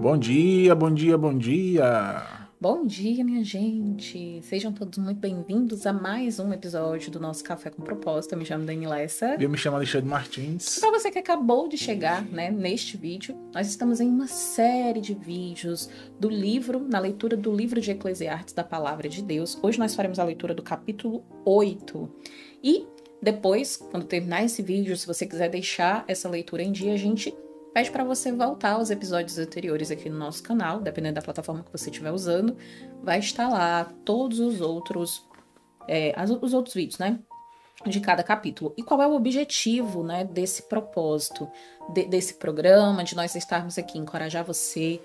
Bom dia, bom dia, bom dia. Bom dia, minha gente. Sejam todos muito bem-vindos a mais um episódio do nosso Café com Propósito. Eu me chamo Dani Lessa. Eu me chamo Alexandre Martins. Para você que acabou de chegar, né, neste vídeo, nós estamos em uma série de vídeos do livro, na leitura do livro de Eclesiastes da Palavra de Deus. Hoje nós faremos a leitura do capítulo 8. E depois, quando terminar esse vídeo, se você quiser deixar essa leitura em dia, a gente pede para você voltar aos episódios anteriores aqui no nosso canal, dependendo da plataforma que você estiver usando, vai estar lá todos os outros, é, os outros vídeos, né? De cada capítulo. E qual é o objetivo, né, desse propósito, de, desse programa, de nós estarmos aqui, encorajar você,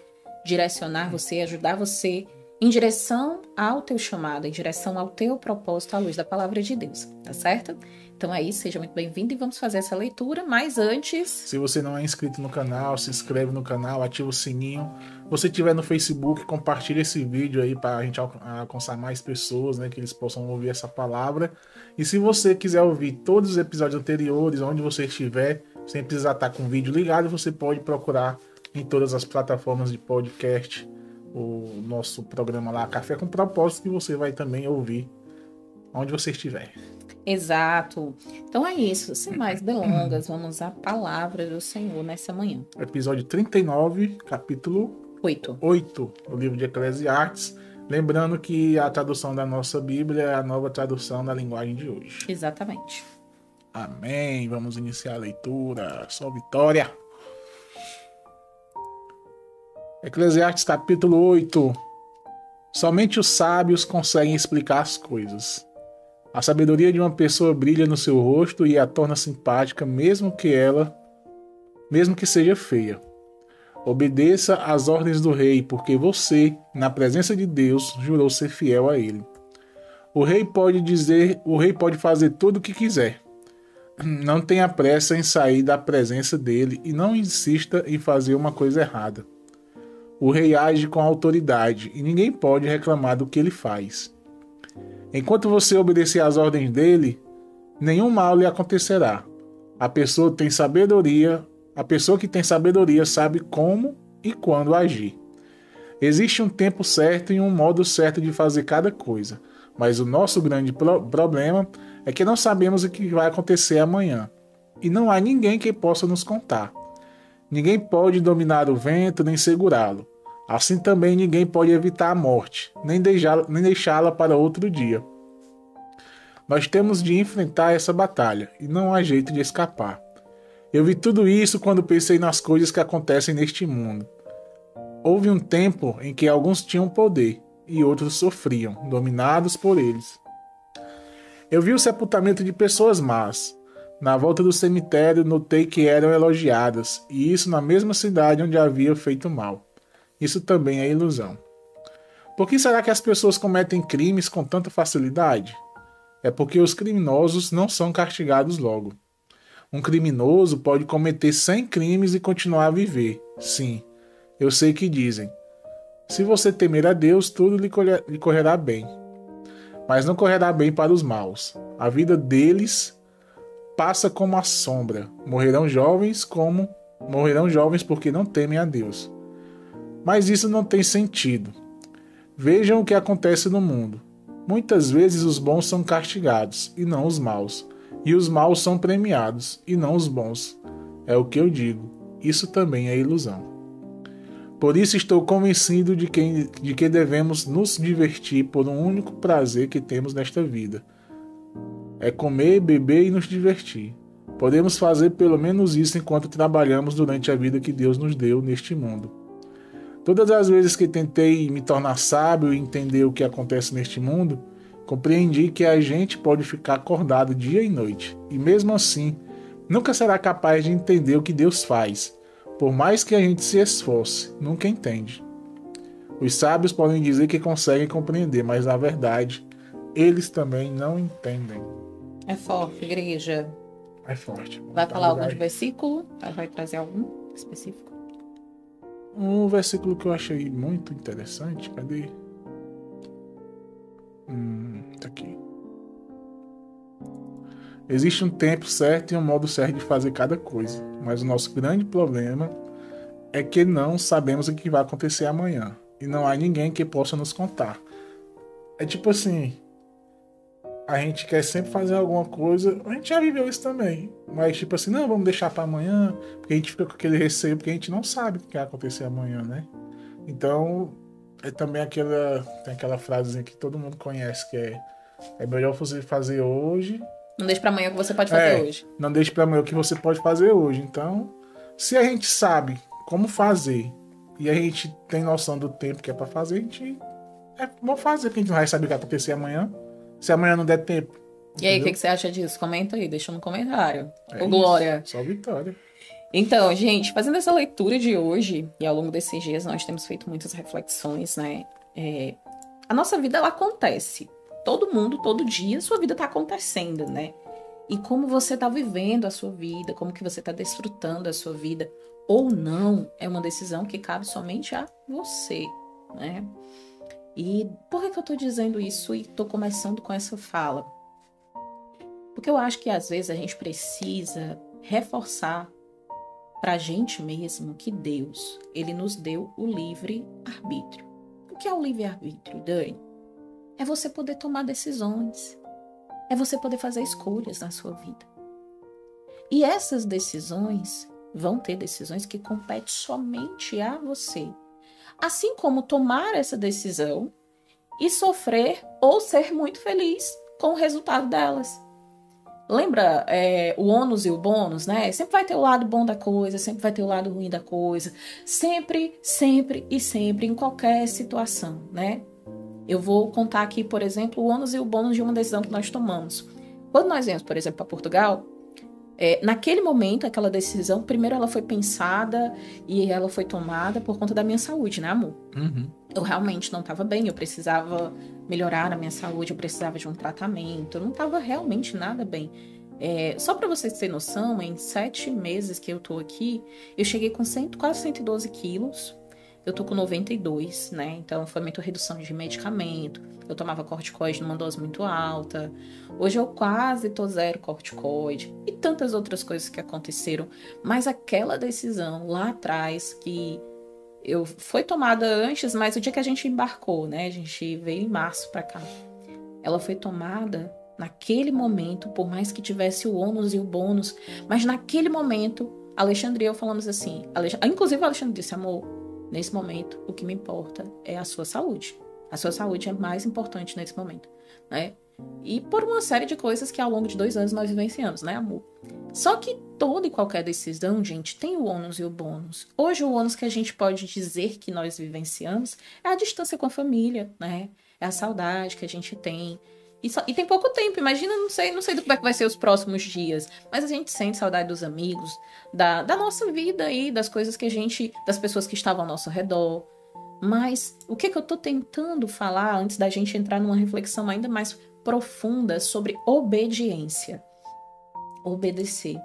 direcionar você, ajudar você em direção ao teu chamado, em direção ao teu propósito à luz da palavra de Deus, tá certo? Então é isso, seja muito bem-vindo e vamos fazer essa leitura. Mas antes. Se você não é inscrito no canal, se inscreve no canal, ativa o sininho. Se você estiver no Facebook, compartilhe esse vídeo aí para a gente alcançar mais pessoas, né? Que eles possam ouvir essa palavra. E se você quiser ouvir todos os episódios anteriores, onde você estiver, sem precisar estar com o vídeo ligado, você pode procurar em todas as plataformas de podcast o nosso programa lá, Café com Propósito, que você vai também ouvir onde você estiver. Exato. Então é isso. Sem mais delongas, vamos à palavra do Senhor nessa manhã. Episódio 39, capítulo 8. 8 do livro de Eclesiastes. Lembrando que a tradução da nossa Bíblia é a nova tradução da linguagem de hoje. Exatamente. Amém. Vamos iniciar a leitura. Só vitória. Eclesiastes capítulo 8. Somente os sábios conseguem explicar as coisas. A sabedoria de uma pessoa brilha no seu rosto e a torna simpática, mesmo que ela, mesmo que seja feia. Obedeça às ordens do rei, porque você, na presença de Deus, jurou ser fiel a ele. O rei pode dizer, o rei pode fazer tudo o que quiser. Não tenha pressa em sair da presença dele e não insista em fazer uma coisa errada. O rei age com autoridade e ninguém pode reclamar do que ele faz. Enquanto você obedecer às ordens dele, nenhum mal lhe acontecerá. A pessoa tem sabedoria, a pessoa que tem sabedoria sabe como e quando agir. Existe um tempo certo e um modo certo de fazer cada coisa, mas o nosso grande pro problema é que não sabemos o que vai acontecer amanhã e não há ninguém que possa nos contar. Ninguém pode dominar o vento nem segurá-lo. Assim também ninguém pode evitar a morte, nem deixá-la para outro dia. Nós temos de enfrentar essa batalha e não há jeito de escapar. Eu vi tudo isso quando pensei nas coisas que acontecem neste mundo. Houve um tempo em que alguns tinham poder e outros sofriam, dominados por eles. Eu vi o sepultamento de pessoas más. Na volta do cemitério, notei que eram elogiadas, e isso na mesma cidade onde havia feito mal. Isso também é ilusão. Por que será que as pessoas cometem crimes com tanta facilidade? É porque os criminosos não são castigados logo. Um criminoso pode cometer 100 crimes e continuar a viver. Sim, eu sei que dizem. Se você temer a Deus, tudo lhe correrá bem. Mas não correrá bem para os maus. A vida deles passa como a sombra. Morrerão jovens como morrerão jovens porque não temem a Deus. Mas isso não tem sentido. Vejam o que acontece no mundo. Muitas vezes os bons são castigados e não os maus, e os maus são premiados e não os bons. É o que eu digo. Isso também é ilusão. Por isso estou convencido de que, de que devemos nos divertir por um único prazer que temos nesta vida. É comer, beber e nos divertir. Podemos fazer pelo menos isso enquanto trabalhamos durante a vida que Deus nos deu neste mundo. Todas as vezes que tentei me tornar sábio e entender o que acontece neste mundo, compreendi que a gente pode ficar acordado dia e noite, e mesmo assim, nunca será capaz de entender o que Deus faz. Por mais que a gente se esforce, nunca entende. Os sábios podem dizer que conseguem compreender, mas na verdade, eles também não entendem. É forte, igreja. É forte. Vai falar algum versículo? Vai trazer algum específico? Um versículo que eu achei muito interessante, cadê? Hum, tá aqui. Existe um tempo certo e um modo certo de fazer cada coisa, mas o nosso grande problema é que não sabemos o que vai acontecer amanhã. E não há ninguém que possa nos contar. É tipo assim. A gente quer sempre fazer alguma coisa. A gente já viveu isso também. Mas, tipo assim, não, vamos deixar para amanhã. Porque a gente fica com aquele receio, porque a gente não sabe o que vai acontecer amanhã, né? Então, é também aquela. Tem aquela frasezinha que todo mundo conhece, que é. É melhor você fazer hoje. Não deixe para amanhã o que você pode fazer É, hoje. Não deixe para amanhã o que você pode fazer hoje. Então, se a gente sabe como fazer e a gente tem noção do tempo que é para fazer, a gente é bom fazer, porque a gente não vai saber o que vai acontecer amanhã. Se amanhã não der tempo. E aí, o que, que você acha disso? Comenta aí, deixa no comentário. É Ô. Glória. Só vitória. Então, gente, fazendo essa leitura de hoje, e ao longo desses dias nós temos feito muitas reflexões, né? É, a nossa vida, ela acontece. Todo mundo, todo dia, sua vida tá acontecendo, né? E como você tá vivendo a sua vida, como que você tá desfrutando a sua vida, ou não, é uma decisão que cabe somente a você, né? E por que, que eu tô dizendo isso e tô começando com essa fala? Porque eu acho que às vezes a gente precisa reforçar pra gente mesmo que Deus, ele nos deu o livre arbítrio. O que é o livre arbítrio, Dani? É você poder tomar decisões. É você poder fazer escolhas na sua vida. E essas decisões vão ter decisões que competem somente a você. Assim como tomar essa decisão e sofrer ou ser muito feliz com o resultado delas. Lembra é, o ônus e o bônus, né? Sempre vai ter o lado bom da coisa, sempre vai ter o lado ruim da coisa. Sempre, sempre e sempre, em qualquer situação, né? Eu vou contar aqui, por exemplo, o ônus e o bônus de uma decisão que nós tomamos. Quando nós viemos, por exemplo, para Portugal, é, naquele momento, aquela decisão, primeiro ela foi pensada e ela foi tomada por conta da minha saúde, né, amor? Uhum. eu realmente não estava bem, eu precisava melhorar a minha saúde, eu precisava de um tratamento, eu não estava realmente nada bem. É, só para vocês terem noção, em sete meses que eu tô aqui, eu cheguei com 100, quase 112 quilos. Eu tô com 92, né? Então foi muita redução de medicamento. Eu tomava corticoide numa dose muito alta. Hoje eu quase tô zero corticoide. E tantas outras coisas que aconteceram. Mas aquela decisão lá atrás que eu foi tomada antes, mas o dia que a gente embarcou, né? A gente veio em março para cá. Ela foi tomada naquele momento, por mais que tivesse o ônus e o bônus, mas naquele momento, Alexandre e eu falamos assim, Alex... inclusive o Alexandre disse, amor, nesse momento o que me importa é a sua saúde. A sua saúde é mais importante nesse momento, né? E por uma série de coisas que ao longo de dois anos nós vivenciamos, né, amor? Só que toda e qualquer decisão, gente, tem o ônus e o bônus. Hoje, o ônus que a gente pode dizer que nós vivenciamos é a distância com a família, né? É a saudade que a gente tem. E, só- e tem pouco tempo, imagina, não sei, não sei do que vai- ser os próximos dias, mas a gente sente saudade dos amigos, da, da nossa vida aí, das coisas que a gente, das pessoas que estavam ao nosso redor. Mas o que, que eu tô tentando falar antes da gente entrar numa reflexão ainda mais profunda sobre obediência? Obedecer.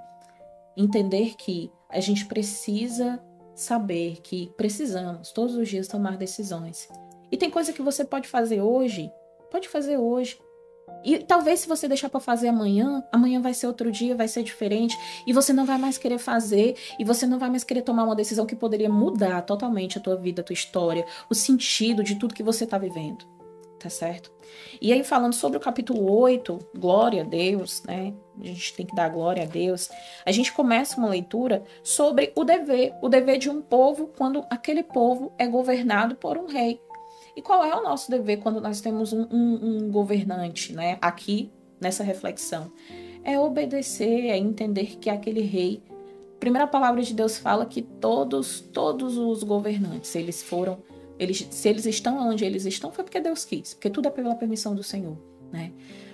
Entender que a gente precisa saber que precisamos todos os dias tomar decisões. E tem coisa que você pode fazer hoje, pode fazer hoje. E talvez se você deixar para fazer amanhã, amanhã vai ser outro dia, vai ser diferente, e você não vai mais querer fazer, e você não vai mais querer tomar uma decisão que poderia mudar totalmente a tua vida, a tua história, o sentido de tudo que você tá vivendo. Tá certo? E aí, falando sobre o capítulo 8, glória a Deus, né? A gente tem que dar glória a Deus. A gente começa uma leitura sobre o dever, o dever de um povo quando aquele povo é governado por um rei. E qual é o nosso dever quando nós temos um, um- um governante, né? Aqui, nessa reflexão. É obedecer, é entender que aquele rei. Primeira palavra de Deus fala que todos, todos os governantes, eles foram. Eles, se eles estão onde eles estão, foi porque Deus quis, porque tudo é pela permissão do Senhor, né?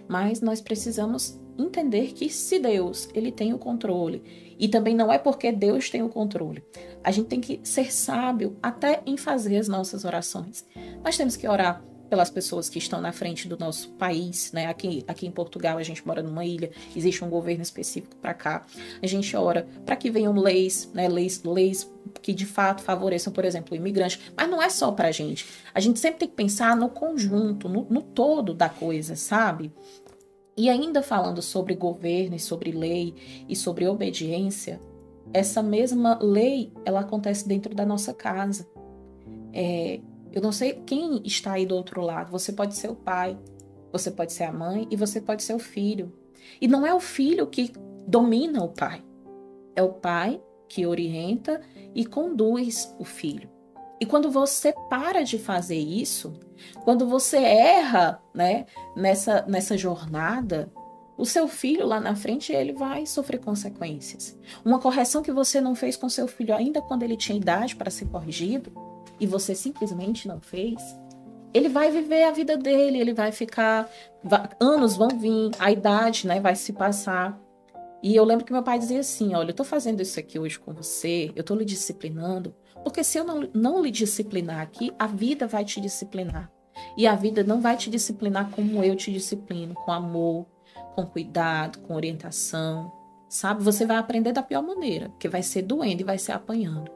Mas nós precisamos entender que se Deus, ele tem o controle, e também não é porque Deus tem o controle. A gente tem que ser sábio até em fazer as nossas orações. Nós temos que orar pelas pessoas que estão na frente do nosso país, né? Aqui, aqui em Portugal a gente mora numa ilha, existe um governo específico para cá. A gente ora para que venham leis, né? Leis, leis que de fato favoreçam, por exemplo, o imigrante. Mas não é só para a gente. A gente sempre tem que pensar no conjunto, no, no todo da coisa, sabe? E ainda falando sobre governo e sobre lei e sobre obediência, essa mesma lei ela acontece dentro da nossa casa. É, eu não sei quem está aí do outro lado. Você pode ser o pai, você pode ser a mãe e você pode ser o filho. E não é o filho que domina o pai, é o pai que orienta e conduz o filho. E quando você para de fazer isso, quando você erra, né, nessa nessa jornada, o seu filho lá na frente ele vai sofrer consequências. Uma correção que você não fez com seu filho ainda quando ele tinha idade para ser corrigido e você simplesmente não fez, ele vai viver a vida dele, ele vai ficar anos vão vir, a idade, né, vai se passar. E eu lembro que meu pai dizia assim: "Olha, eu tô fazendo isso aqui hoje com você, eu tô lhe disciplinando, porque se eu não, não lhe disciplinar aqui, a vida vai te disciplinar. E a vida não vai te disciplinar como eu te disciplino, com amor, com cuidado, com orientação, sabe? Você vai aprender da pior maneira, porque vai ser doendo e vai ser apanhando.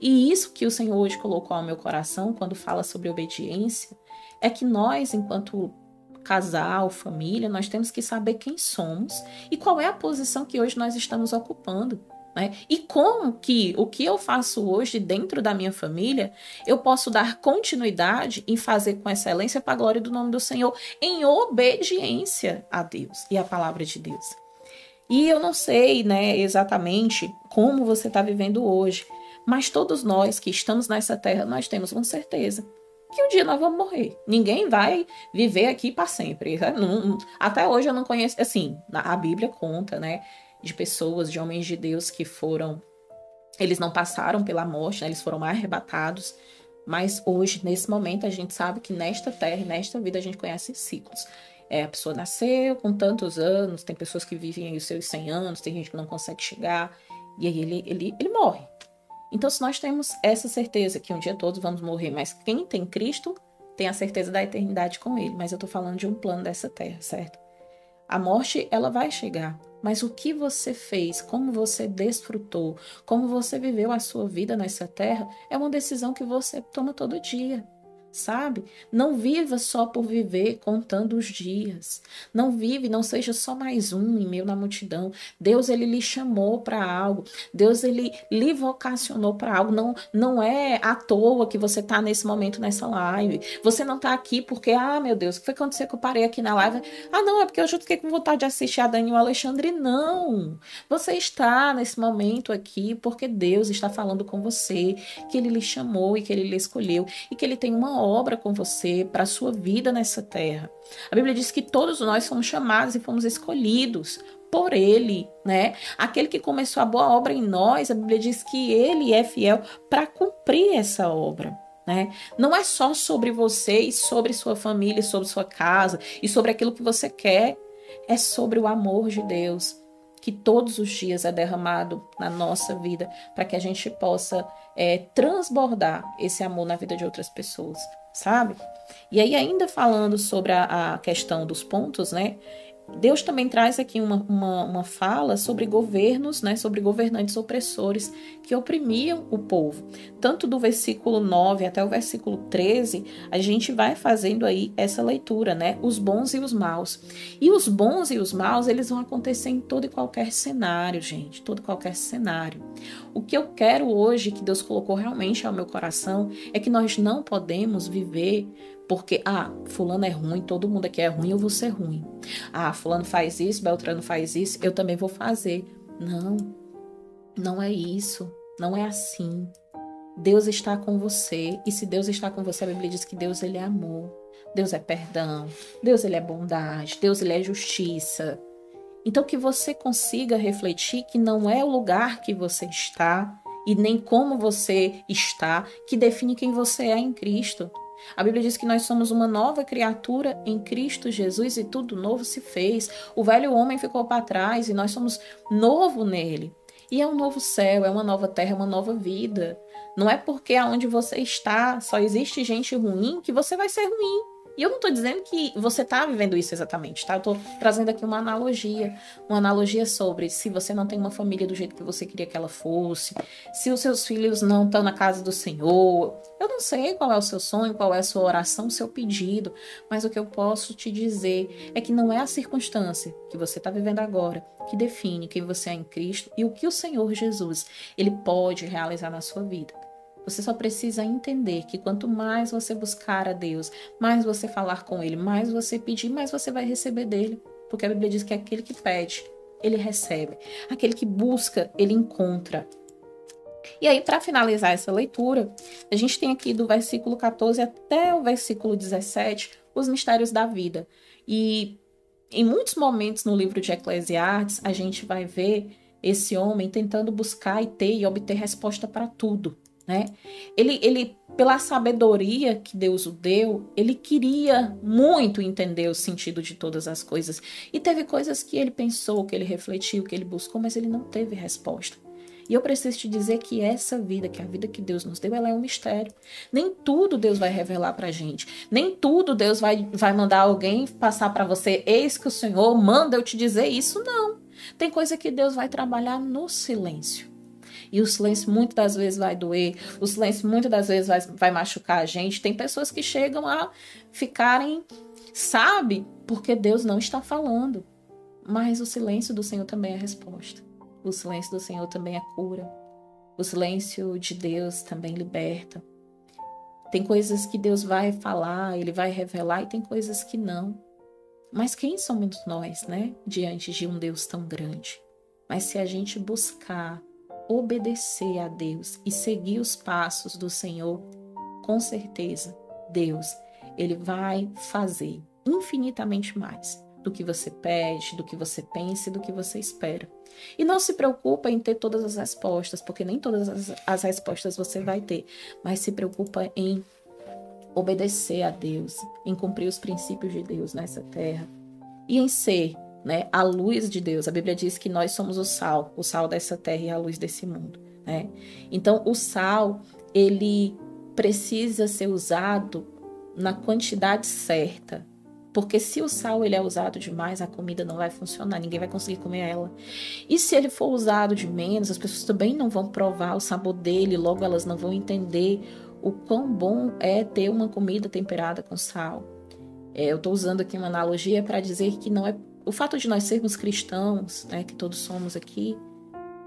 E isso que o Senhor hoje colocou ao meu coração quando fala sobre obediência é que nós, enquanto casal, família, nós temos que saber quem somos e qual é a posição que hoje nós estamos ocupando. Né? E como que o que eu faço hoje dentro da minha família, eu posso dar continuidade em fazer com excelência para a glória do nome do Senhor, em obediência a Deus e à palavra de Deus. E eu não sei né, exatamente como você está vivendo hoje, mas todos nós que estamos nessa terra, nós temos uma certeza que um dia nós vamos morrer. Ninguém vai viver aqui para sempre. Até hoje eu não conheço, assim, a Bíblia conta, né? de pessoas, de homens de Deus que foram. Eles não passaram pela morte, né? eles foram arrebatados. Mas hoje, nesse momento, a gente sabe que nesta terra nesta vida a gente conhece ciclos. É, a pessoa nasceu com tantos anos, tem pessoas que vivem aí os seus 100 anos, tem gente que não consegue chegar, e aí ele, ele, ele morre. Então, se nós temos essa certeza que um dia todos vamos morrer, mas quem tem Cristo tem a certeza da eternidade com Ele. Mas eu estou falando de um plano dessa terra, certo? A morte, ela vai chegar. Mas o que você fez, como você desfrutou, como você viveu a sua vida nessa terra, é uma decisão que você toma todo dia sabe? Não viva só por viver contando os dias. Não vive, não seja só mais um em meio na multidão. Deus ele lhe chamou para algo. Deus ele lhe vocacionou para algo. Não não é à toa que você está nesse momento nessa live. Você não está aqui porque ah, meu Deus, o que foi acontecer que eu parei aqui na live? Ah, não, é porque eu já fiquei com vontade de assistir a Dani o Alexandre. Não. Você está nesse momento aqui porque Deus está falando com você, que ele lhe chamou e que ele lhe escolheu e que ele tem uma obra com você, para a sua vida nessa terra. A Bíblia diz que todos nós fomos chamados e fomos escolhidos por Ele, né? Aquele que começou a boa obra em nós, a Bíblia diz que Ele é fiel para cumprir essa obra. Né? Não é só sobre você e sobre sua família, sobre sua casa e sobre aquilo que você quer. É sobre o amor de Deus que todos os dias é derramado na nossa vida para que a gente possa é, transbordar esse amor na vida de outras pessoas sabe? E aí, ainda falando sobre a, a questão dos pontos, né? Deus também traz aqui uma, uma, uma, fala sobre governos, né, sobre governantes opressores que oprimiam o povo. Tanto do versículo 9 até o versículo 13, a gente vai fazendo aí essa leitura, né? Os bons e os maus. E os bons e os maus, eles vão acontecer em todo e qualquer cenário, gente, todo e qualquer cenário. O que eu quero hoje, que Deus colocou realmente ao meu coração, é que nós não podemos viver porque, ah, fulano é ruim, todo mundo aqui é ruim, eu vou ser ruim. Ah, fulano faz isso, Beltrano faz isso, eu também vou fazer. Não, não é isso, não é assim. Deus está com você, e se Deus está com você, a Bíblia diz que Deus ele é amor, Deus é perdão, Deus ele é bondade, Deus ele é justiça. Então que você consiga refletir que não é o lugar que você está e nem como você está que define quem você é em Cristo. A Bíblia diz que nós somos uma nova criatura em Cristo Jesus e tudo novo se fez. O velho homem ficou para trás e nós somos novo nele. E é um novo céu, é uma nova terra, é uma nova vida. Não é porque aonde você está só existe gente ruim que você vai ser ruim. E eu não estou dizendo que você está vivendo isso exatamente, tá? Eu estou trazendo aqui uma analogia, uma analogia sobre se você não tem uma família do jeito que você queria que ela fosse, se os seus filhos não estão na casa do Senhor. Eu não sei qual é o seu sonho, qual é a sua oração, o seu pedido, mas o que eu posso te dizer é que não é a circunstância que você está vivendo agora que define quem você é em Cristo e o que o Senhor Jesus ele pode realizar na sua vida. Você só precisa entender que quanto mais você buscar a Deus, mais você falar com Ele, mais você pedir, mais você vai receber dele. Porque a Bíblia diz que aquele que pede, ele recebe. Aquele que busca, ele encontra. E aí, para finalizar essa leitura, a gente tem aqui do versículo 14 até o versículo 17 os mistérios da vida. E em muitos momentos no livro de Eclesiastes, a gente vai ver esse homem tentando buscar e ter e obter resposta para tudo né? Ele, ele, pela sabedoria que Deus o deu, ele queria muito entender o sentido de todas as coisas. E teve coisas que ele pensou, que ele refletiu, que ele buscou, mas ele não teve resposta. E eu preciso te dizer que essa vida, que a vida que Deus nos deu, ela é um mistério. Nem tudo Deus vai revelar pra gente. Nem tudo Deus vai, vai mandar alguém passar para você, eis que o Senhor manda eu te dizer isso. Não. Tem coisa que Deus vai trabalhar no silêncio. E o silêncio muitas das vezes vai doer, o silêncio muitas das vezes vai, vai machucar a gente. Tem pessoas que chegam a ficarem, sabe, porque Deus não está falando. Mas o silêncio do Senhor também é resposta. O silêncio do Senhor também é cura. O silêncio de Deus também liberta. Tem coisas que Deus vai falar, ele vai revelar, e tem coisas que não. Mas quem somos nós, né, diante de um Deus tão grande? Mas se a gente buscar obedecer a Deus e seguir os passos do Senhor, com certeza, Deus, ele vai fazer infinitamente mais do que você pede, do que você pensa e do que você espera. E não se preocupa em ter todas as respostas, porque nem todas as, as respostas você vai ter, mas se preocupa em obedecer a Deus, em cumprir os princípios de Deus nessa terra e em ser né? A luz de Deus. A Bíblia diz que nós somos o sal, o sal dessa terra e a luz desse mundo, né? Então, o sal, ele precisa ser usado na quantidade certa. Porque se o sal ele é usado demais, a comida não vai funcionar, ninguém vai conseguir comer ela. E se ele for usado de menos, as pessoas também não vão provar o sabor dele, logo elas não vão entender o quão bom é ter uma comida temperada com sal. É, eu estou usando aqui uma analogia para dizer que não é o fato de nós sermos cristãos, né, que todos somos aqui,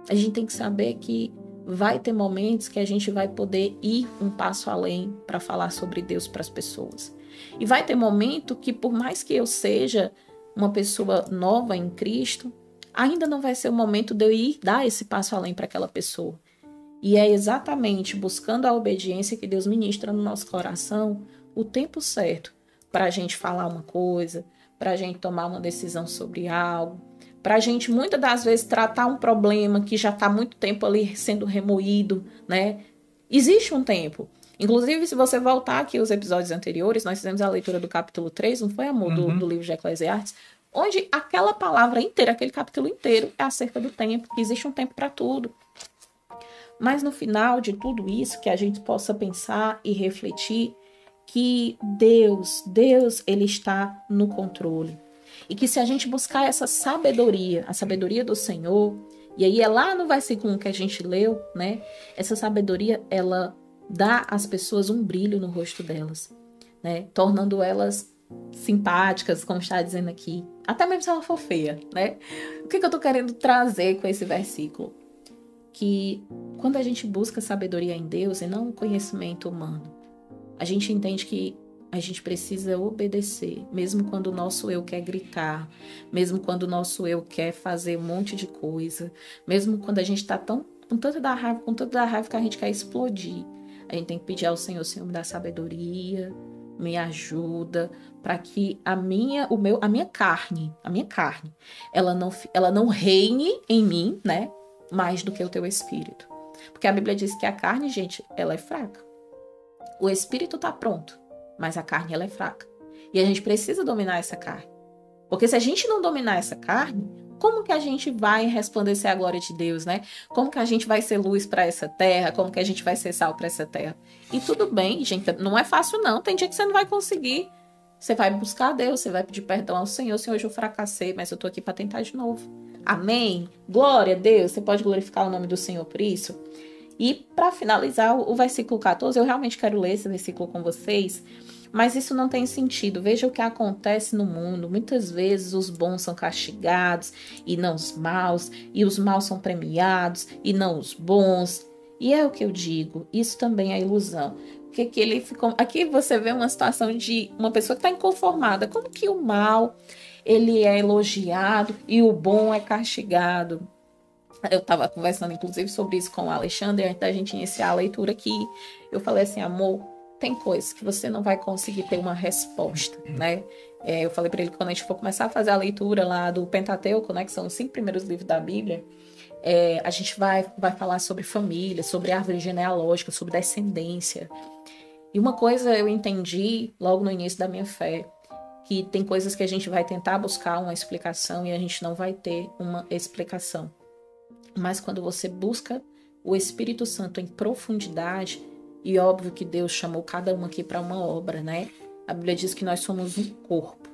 a gente tem que saber que vai ter momentos que a gente vai poder ir um passo além para falar sobre Deus para as pessoas. E vai ter momento que, por mais que eu seja uma pessoa nova em Cristo, ainda não vai ser o momento de eu ir dar esse passo além para aquela pessoa. E é exatamente buscando a obediência que Deus ministra no nosso coração o tempo certo para a gente falar uma coisa, para a gente tomar uma decisão sobre algo, para a gente muitas das vezes tratar um problema que já está muito tempo ali sendo remoído, né? Existe um tempo. Inclusive, se você voltar aqui os episódios anteriores, nós fizemos a leitura do capítulo 3, não foi, amor, uhum. do, do livro de Eclesiastes, onde aquela palavra inteira, aquele capítulo inteiro, é acerca do tempo, que existe um tempo para tudo. Mas no final de tudo isso, que a gente possa pensar e refletir que Deus, Deus, ele está no controle. E que se a gente buscar essa sabedoria, a sabedoria do Senhor, e aí é lá no versículo que a gente leu, né? Essa sabedoria, ela dá às pessoas um brilho no rosto delas, né? Tornando elas simpáticas, como está dizendo aqui. Até mesmo se ela for feia, né? O que, que eu tô querendo trazer com esse versículo? Que quando a gente busca sabedoria em Deus e não conhecimento humano, a gente entende que a gente precisa obedecer, mesmo quando o nosso eu quer gritar, mesmo quando o nosso eu quer fazer um monte de coisa, mesmo quando a gente está tão com tanta da raiva, com tanta da raiva que a gente quer explodir. A gente tem que pedir ao Senhor, Senhor, me dá sabedoria, me ajuda para que a minha, o meu, a minha carne, a minha carne, ela não, ela não reine em mim, né? Mais do que o teu espírito. Porque a Bíblia diz que a carne, gente, ela é fraca. O espírito está pronto, mas a carne ela é fraca. E a gente precisa dominar essa carne. Porque se a gente não dominar essa carne, como que a gente vai resplandecer a glória de Deus, né? Como que a gente vai ser luz para essa terra? Como que a gente vai ser sal para essa terra? E tudo bem, gente, não é fácil não. Tem dia que você não vai conseguir Você vai buscar a Deus, você vai pedir perdão ao Senhor. Senhor, hoje eu fracassei, mas eu tô aqui para tentar de novo. Amém? Glória a Deus. Você pode glorificar o nome do Senhor por isso? E para finalizar o versículo 14, eu realmente quero ler esse versículo com vocês, mas isso não tem sentido. Veja o que acontece no mundo. Muitas vezes os bons são castigados e não os maus, e os maus são premiados e não os bons. E é o que eu digo, isso também é ilusão que, que ele ficou. Aqui você vê uma situação de uma pessoa que está inconformada. Como que o mal ele é elogiado e o bom é castigado? Eu estava conversando, inclusive, sobre isso com o Alexandre antes da gente iniciar a leitura aqui. Eu falei assim, amor, tem coisas que você não vai conseguir ter uma resposta, né? É, eu falei para ele que quando a gente for começar a fazer a leitura lá do Pentateuco, né, que são os cinco primeiros livros da Bíblia, é, a gente vai, vai falar sobre família, sobre árvore genealógica, sobre descendência. E uma coisa eu entendi logo no início da minha fé, que tem coisas que a gente vai tentar buscar uma explicação e a gente não vai ter uma explicação. Mas quando você busca o Espírito Santo em profundidade, e óbvio que Deus chamou cada um aqui para uma obra, né? A Bíblia diz que nós somos um corpo.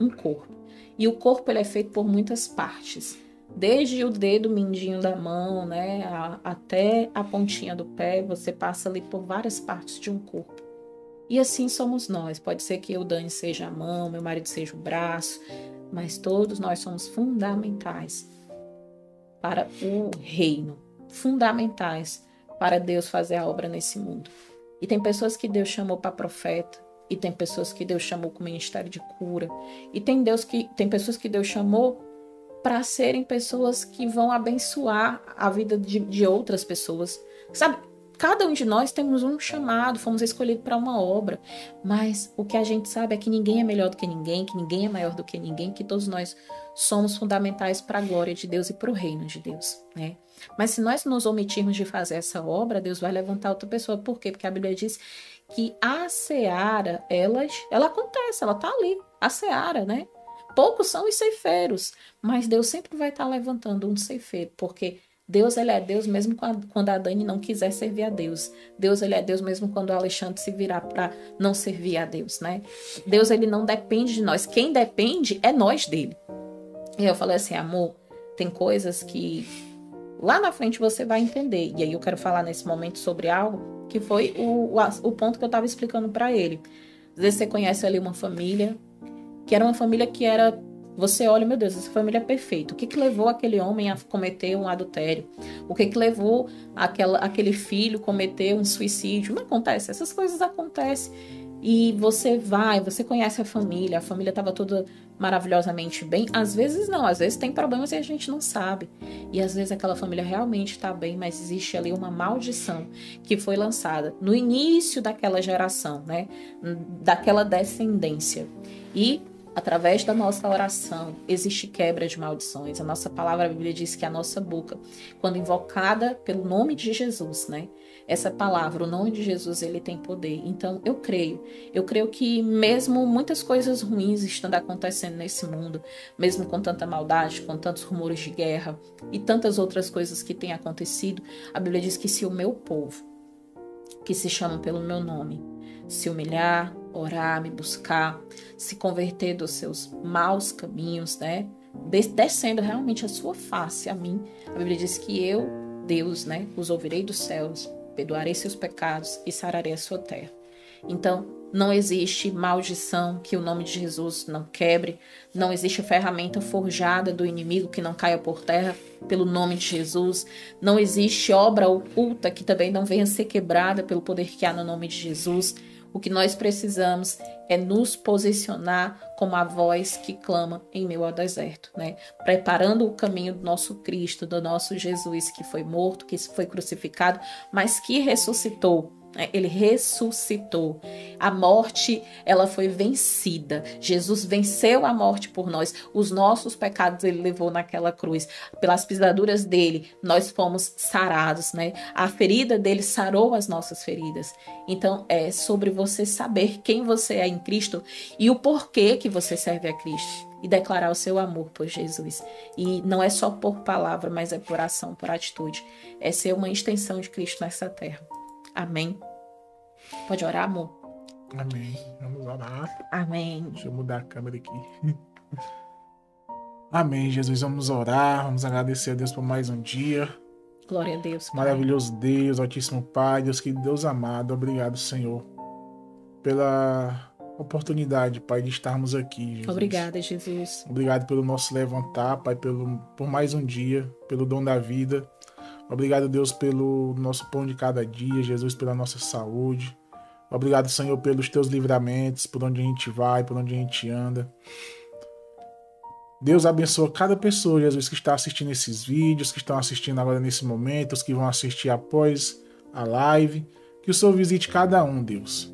Um corpo. E o corpo ele é feito por muitas partes desde o dedo mindinho da mão, né, a, até a pontinha do pé, você passa ali por várias partes de um corpo. E assim somos nós. Pode ser que o Dani seja a mão, meu marido seja o braço, mas todos nós somos fundamentais para o reino, fundamentais para Deus fazer a obra nesse mundo. E tem pessoas que Deus chamou para profeta, e tem pessoas que Deus chamou com ministério de cura, e tem Deus que tem pessoas que Deus chamou para serem pessoas que vão abençoar a vida de, de outras pessoas. Sabe, cada um de nós temos um chamado, fomos escolhidos para uma obra, mas o que a gente sabe é que ninguém é melhor do que ninguém, que ninguém é maior do que ninguém, que todos nós somos fundamentais para a glória de Deus e para o reino de Deus, né? Mas se nós nos omitirmos de fazer essa obra, Deus vai levantar outra pessoa. Por quê? Porque a Bíblia diz que a seara, elas, ela acontece, ela tá ali, a seara, né? Poucos são os ceifeiros, mas Deus sempre vai estar levantando um ceifeiro, porque Deus ele é Deus mesmo quando a Dani não quiser servir a Deus. Deus ele é Deus mesmo quando o Alexandre se virar para não servir a Deus, né? Deus ele não depende de nós. Quem depende é nós dele. E eu falei assim, amor, tem coisas que lá na frente você vai entender. E aí eu quero falar nesse momento sobre algo que foi o, o, o ponto que eu estava explicando para ele. Às vezes você conhece ali uma família que era uma família que era você olha, meu Deus, essa família é perfeita. O que, que levou aquele homem a cometer um adultério? O que, que levou aquela, aquele filho a cometer um suicídio? Não acontece, essas coisas acontecem. E você vai, você conhece a família, a família estava toda maravilhosamente bem. Às vezes não, às vezes tem problemas e a gente não sabe. E às vezes aquela família realmente está bem, mas existe ali uma maldição que foi lançada no início daquela geração, né? Daquela descendência. E Através da nossa oração existe quebra de maldições. A nossa palavra, a Bíblia diz que a nossa boca, quando invocada pelo nome de Jesus, né? Essa palavra, o nome de Jesus, ele tem poder. Então, eu creio. Eu creio que mesmo muitas coisas ruins estando acontecendo nesse mundo, mesmo com tanta maldade, com tantos rumores de guerra e tantas outras coisas que têm acontecido, a Bíblia diz que se o meu povo, que se chama pelo meu nome, se humilhar, orar, me buscar, se converter dos seus maus caminhos, né? Descendo realmente a sua face a mim. A Bíblia diz que eu, Deus, né, os ouvirei dos céus, perdoarei seus pecados e sararei a sua terra. Então, não existe maldição que o nome de Jesus não quebre, não existe ferramenta forjada do inimigo que não caia por terra pelo nome de Jesus, não existe obra oculta que também não venha ser quebrada pelo poder que há no nome de Jesus. O que nós precisamos é nos posicionar como a voz que clama em meio ao deserto, né? Preparando o caminho do nosso Cristo, do nosso Jesus que foi morto, que foi crucificado, mas que ressuscitou? Ele ressuscitou. A morte, ela foi vencida. Jesus venceu a morte por nós. Os nossos pecados ele levou naquela cruz. Pelas pisaduras dele, nós fomos sarados, né? A ferida dele sarou as nossas feridas. Então, é sobre você saber quem você é em Cristo e o porquê que você serve a Cristo e declarar o seu amor por Jesus. E não é só por palavra, mas é por ação, por atitude. É ser uma extensão de Cristo nessa terra. Amém. Pode orar, amor? Amém. Vamos orar. Amém. Deixa eu mudar a câmera aqui. Amém, Jesus. Vamos orar. Vamos agradecer a Deus por mais um dia. Glória a Deus. Pai. Maravilhoso Deus, Altíssimo Pai, Deus que Deus amado. Obrigado, Senhor, pela oportunidade, Pai, de estarmos aqui. Jesus. Obrigada, Jesus. Obrigado pelo nosso levantar, Pai, pelo, por mais um dia, pelo dom da vida. Obrigado, Deus, pelo nosso pão de cada dia, Jesus, pela nossa saúde. Obrigado, Senhor, pelos teus livramentos, por onde a gente vai, por onde a gente anda. Deus abençoa cada pessoa, Jesus, que está assistindo esses vídeos, que estão assistindo agora nesse momento, os que vão assistir após a live. Que o Senhor visite cada um, Deus.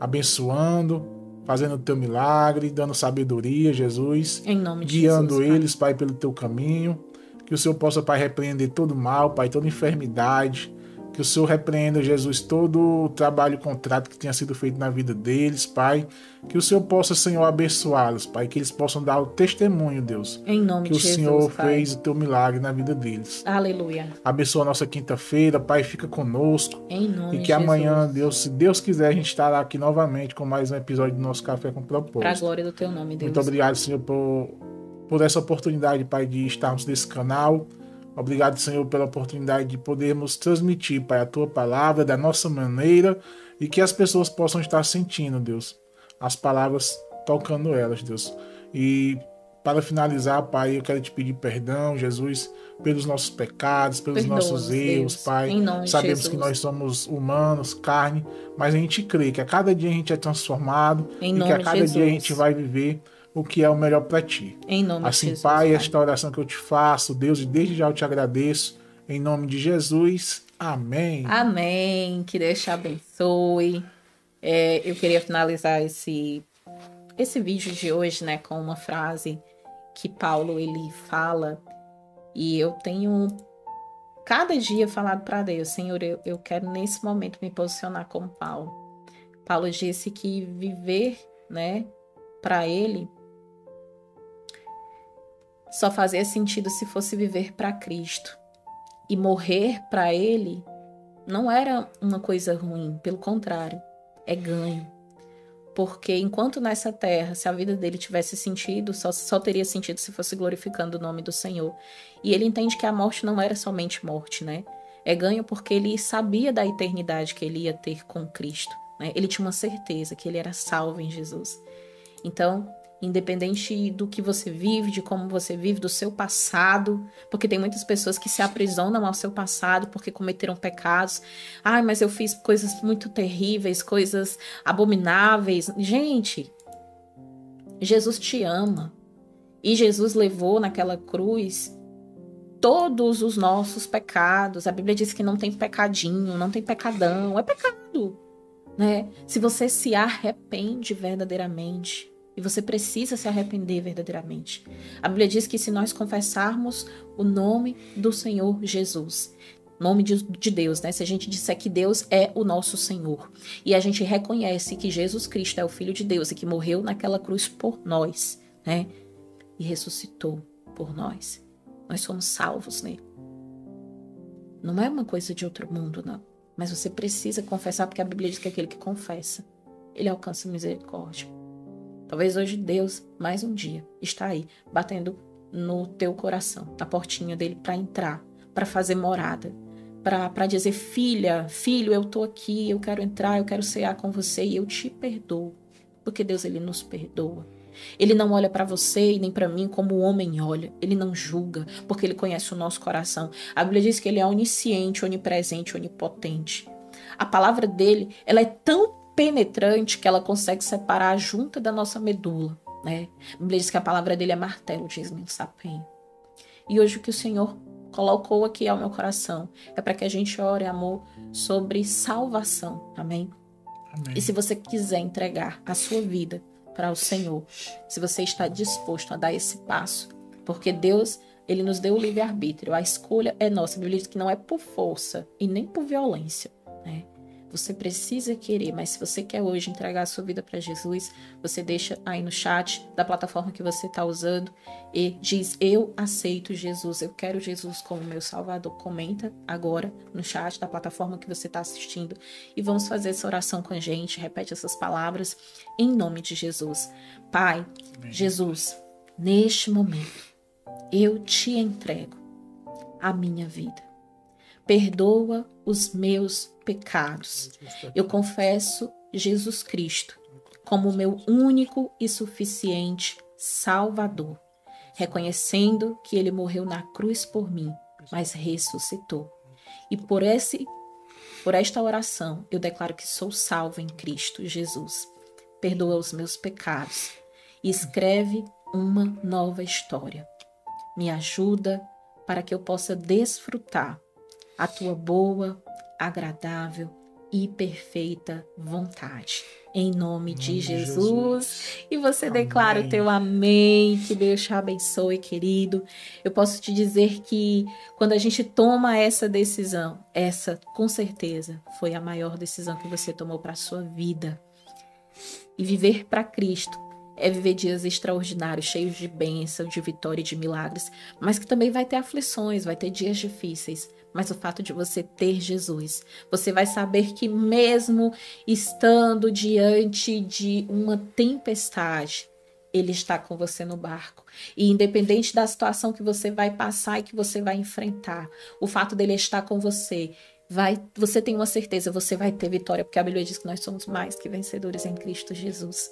Abençoando, fazendo o teu milagre, dando sabedoria, Jesus. Em nome de guiando Jesus. Pai. eles, Pai, pelo teu caminho. Que o Senhor possa, Pai, repreender todo mal, Pai, toda enfermidade. Que o Senhor repreenda, Jesus, todo o trabalho contrato que tenha sido feito na vida deles, Pai. Que o Senhor possa, Senhor, abençoá-los, Pai. Que eles possam dar o testemunho, Deus. Em nome Que de o Jesus. Senhor Pai. fez o teu milagre na vida deles. Aleluia. Abençoa a nossa quinta-feira, Pai. Fica conosco. Em nome E que de amanhã, Jesus. Deus, se Deus quiser, a gente estará aqui novamente com mais um episódio do nosso Café com Para a Propósito. glória do teu nome, Deus. Muito obrigado, Senhor, por, por essa oportunidade, Pai, de estarmos nesse canal. Obrigado, Senhor, pela oportunidade de podermos transmitir, Pai, a tua palavra da nossa maneira e que as pessoas possam estar sentindo, Deus, as palavras tocando elas, Deus. E para finalizar, Pai, eu quero te pedir perdão, Jesus, pelos nossos pecados, pelos Perdoa-nos, nossos erros, Deus. Pai. Em nome de Sabemos Jesus. que nós somos humanos, carne, mas a gente crê que a cada dia a gente é transformado Em e que a cada Jesus. dia a gente vai viver o que é o melhor para ti. Em nome de Assim, Jesus. Pai, esta oração que eu te faço, Deus, e desde já eu te agradeço. Em nome de Jesus. Amém. Amém. Que Deus te abençoe. É, eu queria finalizar esse, esse vídeo de hoje, né, com uma frase que Paulo ele fala e eu tenho cada dia falado para Deus, Senhor, eu, eu quero nesse momento me posicionar como Paulo. Paulo disse que viver, né, para ele só fazia sentido se fosse viver para Cristo. E morrer para ele não era uma coisa ruim, pelo contrário, é ganho. Porque enquanto nessa terra, se a vida dele tivesse sentido, só, só teria sentido se fosse glorificando o nome do Senhor. E ele entende que a morte não era somente morte, né? É ganho porque ele sabia da eternidade que ele ia ter com Cristo. Né? Ele tinha uma certeza que ele era salvo em Jesus. Então, independente do que você vive, de como você vive, do seu passado, porque tem muitas pessoas que se aprisionam ao seu passado porque cometeram pecados. Ai, mas eu fiz coisas muito terríveis, coisas abomináveis. Gente, Jesus te ama. E Jesus levou naquela cruz todos os nossos pecados. A Bíblia diz que não tem pecadinho, não tem pecadão, é pecado, né? Se você se arrepende verdadeiramente, e você precisa se arrepender verdadeiramente. A Bíblia diz que se nós confessarmos o nome do Senhor Jesus, nome de, de, Deus, né? Se a gente disser que Deus é o nosso Senhor e a gente reconhece que Jesus Cristo é o Filho de Deus e que morreu naquela cruz por nós, né? E ressuscitou por nós. Nós somos salvos nele. Não é uma coisa de outro mundo, não. Mas você precisa confessar, porque a Bíblia diz que aquele que confessa, ele alcança misericórdia. Talvez hoje Deus, mais um dia, está aí, batendo no teu coração, na portinha dele, para entrar, para fazer morada, para dizer: Filha, filho, eu estou aqui, eu quero entrar, eu quero cear com você e eu te perdoo. Porque Deus, ele nos perdoa. Ele não olha para você e nem para mim como o homem olha. Ele não julga, porque ele conhece o nosso coração. A Bíblia diz que ele é onisciente, onipresente, onipotente. A palavra dele, ela é tão penetrante que ela consegue separar a junta da nossa medula, né? A Bíblia diz que a palavra dele é martelo, diz em sapem. E hoje o que o Senhor colocou aqui ao meu coração é para que a gente ore, amor, sobre salvação. Amém? Amém. E se você quiser entregar a sua vida para o Senhor, se você está disposto a dar esse passo, porque Deus, ele nos deu o livre-arbítrio, a escolha é nossa. A Bíblia diz que não é por força e nem por violência? Você precisa querer, mas se você quer hoje entregar a sua vida para Jesus, você deixa aí no chat da plataforma que você está usando e diz: Eu aceito Jesus, eu quero Jesus como meu Salvador. Comenta agora no chat da plataforma que você está assistindo e vamos fazer essa oração com a gente. Repete essas palavras em nome de Jesus. Pai, Amém. Jesus, neste momento, eu te entrego a minha vida. Perdoa os meus pecados. Eu confesso Jesus Cristo como meu único e suficiente Salvador, reconhecendo que ele morreu na cruz por mim, mas ressuscitou. E por esse por esta oração, eu declaro que sou salvo em Cristo Jesus. Perdoa os meus pecados e escreve uma nova história. Me ajuda para que eu possa desfrutar a tua boa, agradável e perfeita vontade. Em nome de Jesus. Jesus. E você amém. declara o teu amém. Que Deus te abençoe, querido. Eu posso te dizer que quando a gente toma essa decisão, essa com certeza foi a maior decisão que você tomou para a sua vida. E viver para Cristo é viver dias extraordinários, cheios de bênção, de vitória e de milagres, mas que também vai ter aflições, vai ter dias difíceis. Mas o fato de você ter Jesus, você vai saber que mesmo estando diante de uma tempestade, ele está com você no barco. E independente da situação que você vai passar e que você vai enfrentar, o fato dele estar com você vai, você tem uma certeza, você vai ter vitória, porque a Bíblia diz que nós somos mais que vencedores em Cristo Jesus.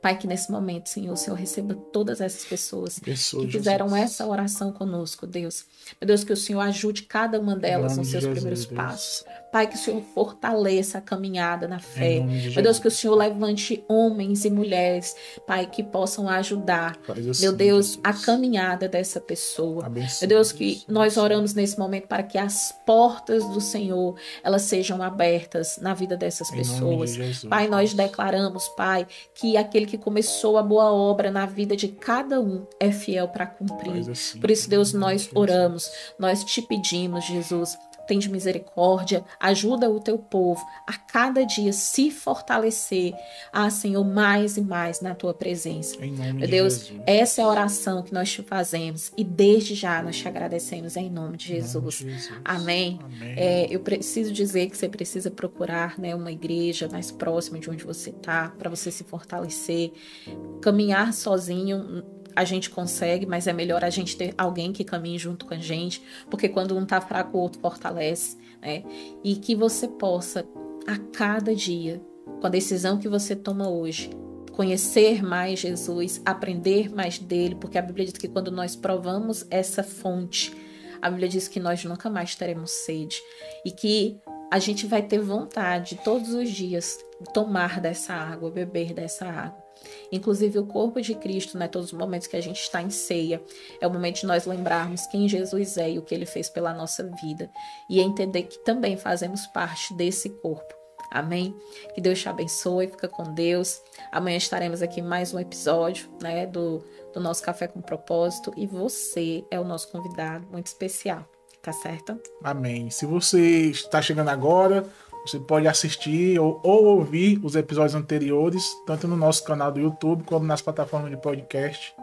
Pai, que nesse momento, Senhor, o Senhor receba todas essas pessoas Pessoa, que fizeram Jesus. essa oração conosco, Deus. Meu Deus, que o Senhor ajude cada uma delas nos seus primeiros Deus. passos. Pai, que o Senhor fortaleça a caminhada na fé. Meu Deus, que o Senhor levante homens e mulheres, Pai, que possam ajudar, assim, meu Deus, Jesus. a caminhada dessa pessoa. Abençoe, meu Deus, que nós oramos nesse momento para que as portas do Senhor, elas sejam abertas na vida dessas em pessoas. De pai, nós declaramos, Pai, que aquele que começou a boa obra na vida de cada um é fiel para cumprir. Assim, Por isso, Deus, nós oramos, nós te pedimos, Jesus, de misericórdia, ajuda o teu povo a cada dia se fortalecer, ah, Senhor, mais e mais na tua presença. Meu Deus, Jesus. essa é a oração que nós te fazemos e desde já nós te agradecemos em nome de Jesus. Nome de Jesus. Amém. Amém. É, eu preciso dizer que você precisa procurar né, uma igreja mais próxima de onde você está, para você se fortalecer. Caminhar sozinho a gente consegue, mas é melhor a gente ter alguém que caminhe junto com a gente, porque quando um tá fraco, o outro fortalece, né? E que você possa, a cada dia, com a decisão que você toma hoje, conhecer mais Jesus, aprender mais dele, porque a Bíblia diz que quando nós provamos essa fonte, a Bíblia diz que nós nunca mais teremos sede e que a gente vai ter vontade todos os dias tomar dessa água, beber dessa água. Inclusive, o corpo de Cristo, né, todos os momentos que a gente está em ceia, é o momento de nós lembrarmos quem Jesus é e o que ele fez pela nossa vida. E entender que também fazemos parte desse corpo. Amém? Que Deus te abençoe, fica com Deus. Amanhã estaremos aqui mais um episódio né, do, do nosso Café com Propósito. E você é o nosso convidado muito especial, tá certo? Amém. Se você está chegando agora, você pode assistir ou, ou, ouvir os episódios anteriores, tanto no nosso canal do YouTube como nas plataformas de podcast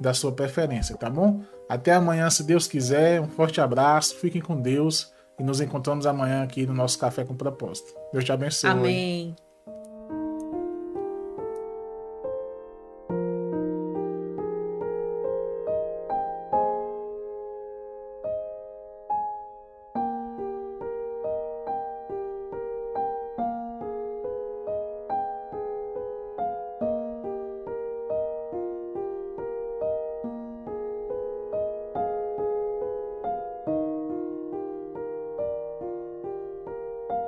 da sua preferência, tá bom? Até amanhã, se Deus quiser. Um forte abraço, fiquem com Deus e nos encontramos amanhã aqui no nosso Café com Propósito. Deus te abençoe. Amém.